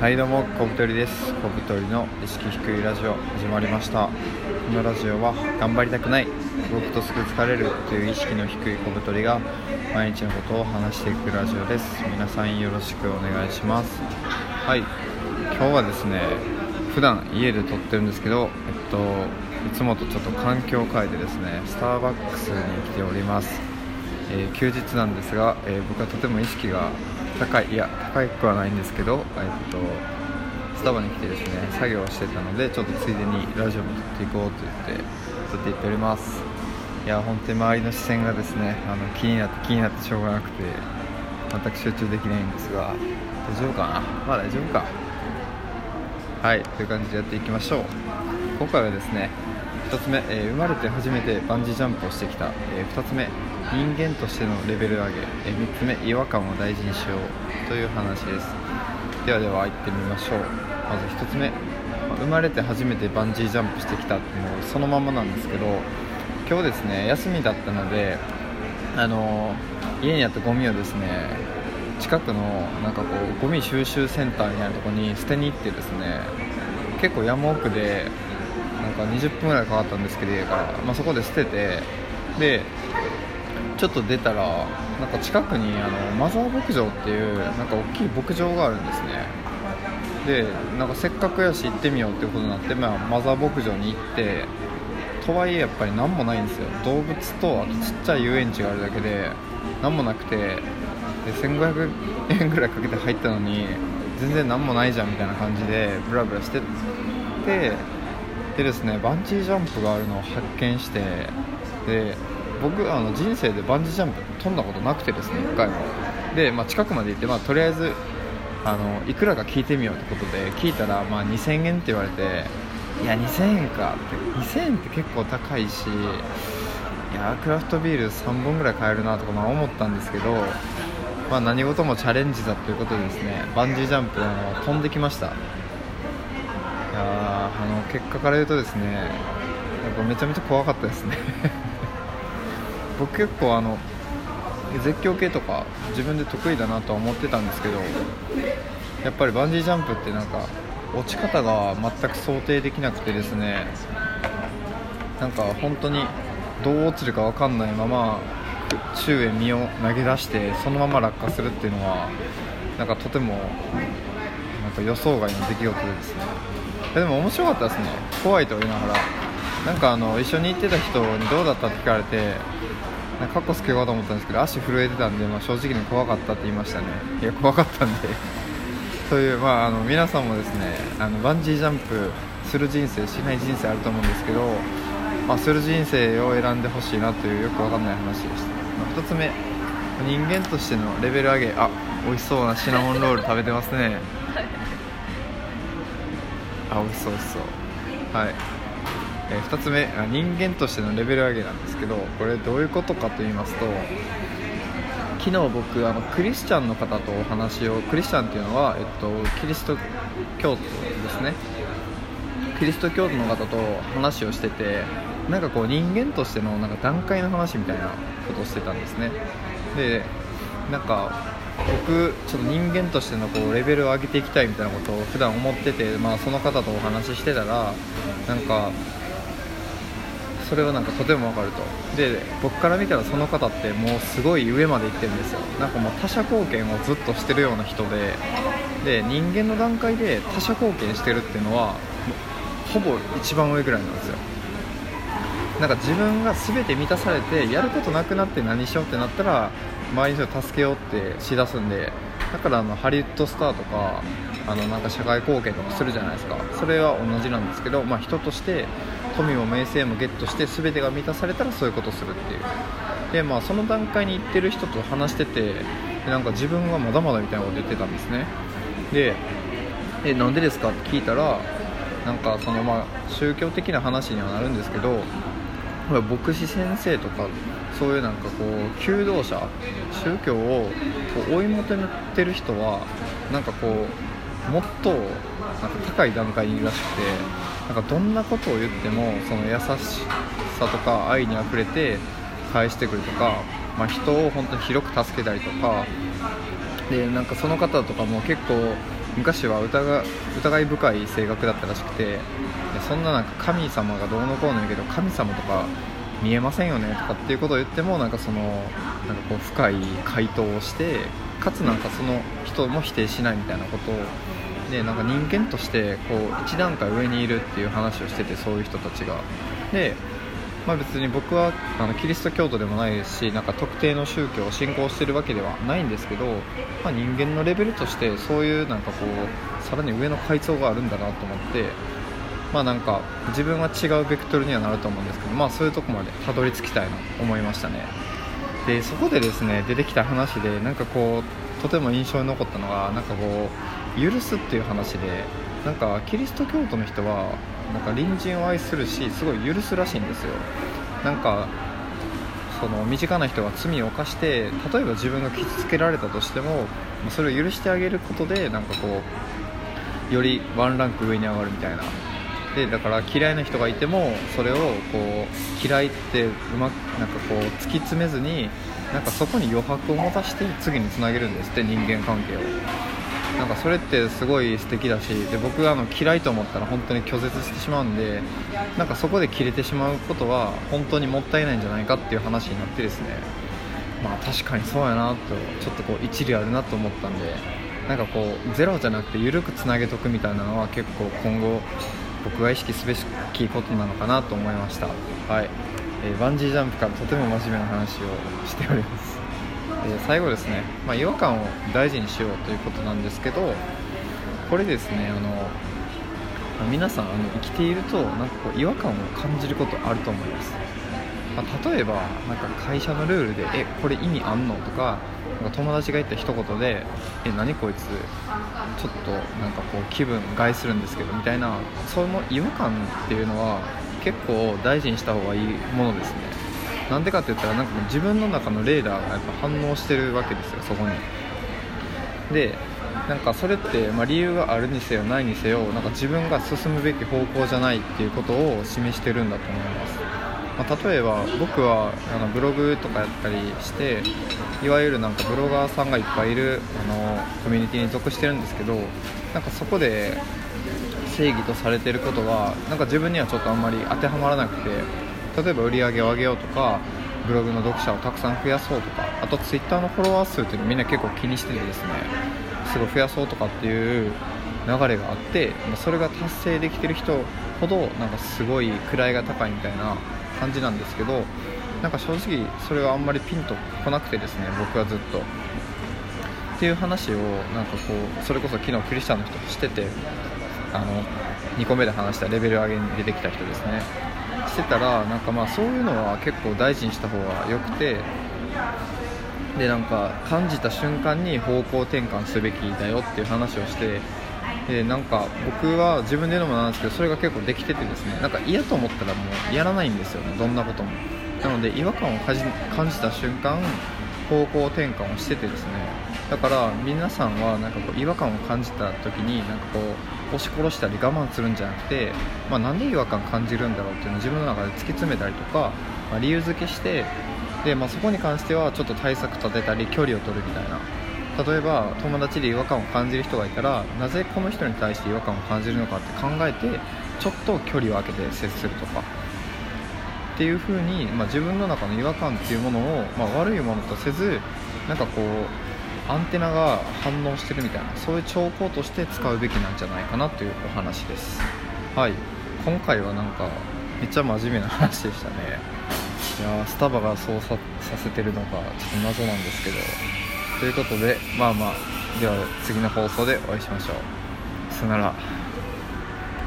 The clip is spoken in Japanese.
はいどうも小太りです。小太りの意識低いラジオ始まりました。このラジオは頑張りたくない動くとすぐ疲れるという意識の低い小太りが毎日のことを話していくラジオです。皆さんよろしくお願いします。はい今日はですね普段家で撮ってるんですけどえっといつもとちょっと環境を変えてですねスターバックスに来ております。えー、休日なんですが、えー、僕はとても意識が高いいや高くはないんですけど、えっと、スタバに来てですね作業をしてたのでちょっとついでにラジオも撮っていこうと言って撮っていっております。いや本当に周りの視線がですねあの気になって気になってしょうがなくて全く集中できないんですが大丈夫かな？まあ大丈夫か。はいという感じでやっていきましょう。今回はですね1つ目、えー、生まれて初めてバンジージャンプをしてきた、えー、2つ目人間としてのレベル上げ、えー、3つ目違和感を大事にしようという話です。ではでは行ってみましょう。まず1つ目ま生まれて初めてバンジージャンプしてきたっていうそのままなんですけど今日ですね休みだったのであの家にあったゴミをですね近くのなんかこうゴミ収集センターみたいなとこに捨てに行ってですね結構山奥でなんか20分ぐらいかかったんですけど家から、まあ、そこで捨てて。でちょっと出たらなんか近くにあのマザー牧場っていうなんか大きい牧場があるんですね。でなんかせっかくやし行ってみようってことになって、まあ、マザー牧場に行ってとはいえやっぱり何もないんですよ。動物とあとちっちゃい遊園地があるだけで何もなくてで1500円ぐらいかけて入ったのに全然何もないじゃんみたいな感じでブラブラしてってでですねバンジージャンプがあるのを発見してで僕あの人生でバンジージャンプ飛んだことなくてですね1回も。で、まあ、近くまで行って、まあ、とりあえずあのいくらか聞いてみようってことで聞いたら、まあ、2000円って言われていや2000円かって。2000円って結構高いしいやクラフトビール3本ぐらい買えるなとかまあ思ったんですけど、まあ、何事もチャレンジだということでですねバンジージャンプあの飛んできました。あの結果から言うとですねやっぱめちゃめちゃ怖かったですね。僕結構あの絶叫系とか自分で得意だなとは思ってたんですけどやっぱりバンジージャンプってなんか落ち方が全く想定できなくてですねなんか本当にどう落ちるか分かんないまま宙へ身を投げ出してそのまま落下するっていうのはなんかとてもなんか予想外の出来事でですね。でも面白かったですね。怖いと言いながら。なんかあの一緒に行ってた人にどうだったって聞かれてなんかカッコつけようと思ったんですけど足震えてたんで、まあ、正直に怖かったって言いましたね。いや怖かったんで。という、まあ、あの皆さんもですねあのバンジージャンプする人生しない人生あると思うんですけど、まあ、する人生を選んでほしいなというよくわかんない話でした、まあ、1つ目。人間としてのレベル上げ。あ美味しそうなシナモンロール食べてますね。あ美味しそう美味しそう。はい、えー、2つ目人間としてのレベル上げなんですけどこれどういうことかと言いますと昨日僕あのクリスチャンの方とお話をクリスチャンっていうのは、えっと、キリスト教徒ですね。キリスト教徒の方と話をしててなんかこう人間としてのなんか段階の話みたいなことをしてたんですね。でなんか僕ちょっと人間としてのこうレベルを上げていきたいみたいなことを普段思ってて、まあ、その方とお話ししてたらなんかそれはなんかとても分かると。で僕から見たらその方ってもうすごい上まで行ってるんですよ。なんかもう他者貢献をずっとしてるような人でで人間の段階で他者貢献してるっていうのはほぼ一番上ぐらいなんですよ。なんか自分が全て満たされてやることなくなって何しようってなったら周りの人を助けようってしだすんでだからあのハリウッドスターとかあのなんか社会貢献とかするじゃないですか。それは同じなんですけど、まあ、人として富も名声もゲットして全てが満たされたらそういうことするっていう。で、まあ、その段階に行ってる人と話しててなんか自分はまだまだみたいなこと言ってたんですね。でえなんでですかって聞いたらなんかそのまあ宗教的な話にはなるんですけど牧師先生とかそういうなんかこう求道者宗教をこう追い求めてる人はなんかこうもっとなんか高い段階にいるらしくてなんかどんなことを言ってもその優しさとか愛にあふれて返してくるとか、まあ、人を本当に広く助けたりとかでなんかその方とかも結構昔は疑疑い深い性格だったらしくてそんななんか神様がどうのこうの言うけど神様とか見えませんよねとかっていうことを言ってもなんかそのなんかこう深い回答をしてかつなんかその人も否定しないみたいなことをでなんか人間としてこう一段階上にいるっていう話をしててそういう人たちが。でまあ、別に僕はあのキリスト教徒でもないですしなんか特定の宗教を信仰してるわけではないんですけど、まあ、人間のレベルとしてそういうなんかこうさらに上の階層があるんだなと思ってまあなんか自分は違うベクトルにはなると思うんですけどまあそういうとこまでたどり着きたいなと思いましたね。でそこでですね出てきた話でなんかこうとても印象に残ったのがなんかこう許すっていう話でなんかキリスト教徒の人はなんか隣人を愛するしすごい許すらしいんですよ。なんかその身近な人が罪を犯して例えば自分が傷つけられたとしてもそれを許してあげることでなんかこうよりワンランク上に上がるみたいな。でだから嫌いな人がいてもそれをこう嫌いってうまくなんかこう突き詰めずになんかそこに余白を持たして次につなげるんですって人間関係を。なんかそれってすごい素敵だしで僕あの嫌いと思ったら本当に拒絶してしまうんでなんかそこで切れてしまうことは本当にもったいないんじゃないかっていう話になってですね。まあ確かにそうやなとちょっとこう一理あるなと思ったんでなんかこうゼロじゃなくて緩くつなげとくみたいなのは結構今後僕が意識すべきことなのかなと思いました。はい、えー、バンジージャンプからとても真面目な話をしております。え最後ですね、まあ、違和感を大事にしようということなんですけどこれですねあの皆さんあの生きているとなんかこう違和感を感じることあると思います、まあ、例えばなんか会社のルールで「えこれ意味あんの?」とかなんか友達が言った一言で「え何こいつちょっとなんかこう気分害するんですけど」みたいなその違和感っていうのは結構大事にした方がいいものですねなんでかって言ったらなんか自分の中のレーダーがやっぱ反応してるわけですよそこに。でなんかそれって、まあ、理由があるにせよないにせよなんか自分が進むべき方向じゃないっていうことを示してるんだと思います、まあ、例えば僕はあのブログとかやったりしていわゆるなんかブロガーさんがいっぱいいるあのコミュニティに属してるんですけどなんかそこで正義とされてることはなんか自分にはちょっとあんまり当てはまらなくて例えば売り上げを上げようとかブログの読者をたくさん増やそうとかあとツイッターのフォロワー数っていうのみんな結構気にしててですねすごい増やそうとかっていう流れがあってそれが達成できてる人ほどなんかすごい位が高いみたいな感じなんですけどなんか正直それはあんまりピンとこなくてですね僕はずっと。っていう話をなんかこうそれこそ昨日クリスチャンの人としててあの2個目で話したレベル上げに出てきた人ですね。してたらなんかまあそういうのは結構大事にした方がよくてでなんか感じた瞬間に方向転換すべきだよっていう話をしてでなんか僕は自分で言うのもなんですけどそれが結構できててですねなんか嫌と思ったらもうやらないんですよねどんなことも。なので違和感を感じた瞬間方向転換をしててですね。だから皆さんはなんかこう違和感を感じた時になんかこう押し殺したり我慢するんじゃなくて、まあ、なんで違和感感じるんだろうっていうのを自分の中で突き詰めたりとか、まあ、理由付けしてで、まあ、そこに関してはちょっと対策立てたり距離を取るみたいな。例えば友達で違和感を感じる人がいたらなぜこの人に対して違和感を感じるのかって考えてちょっと距離を空けて接するとか。っていう風に、まあ、自分の中の違和感っていうものを、まあ、悪いものとせずなんかこうアンテナが反応してるみたいなそういう兆候として使うべきなんじゃないかなというお話です。はい。今回はなんかめっちゃ真面目な話でしたね。いやスタバがそうささせてるのかちょっと謎なんですけど。ということでまあまあでは次の放送でお会いしましょう。さよなら。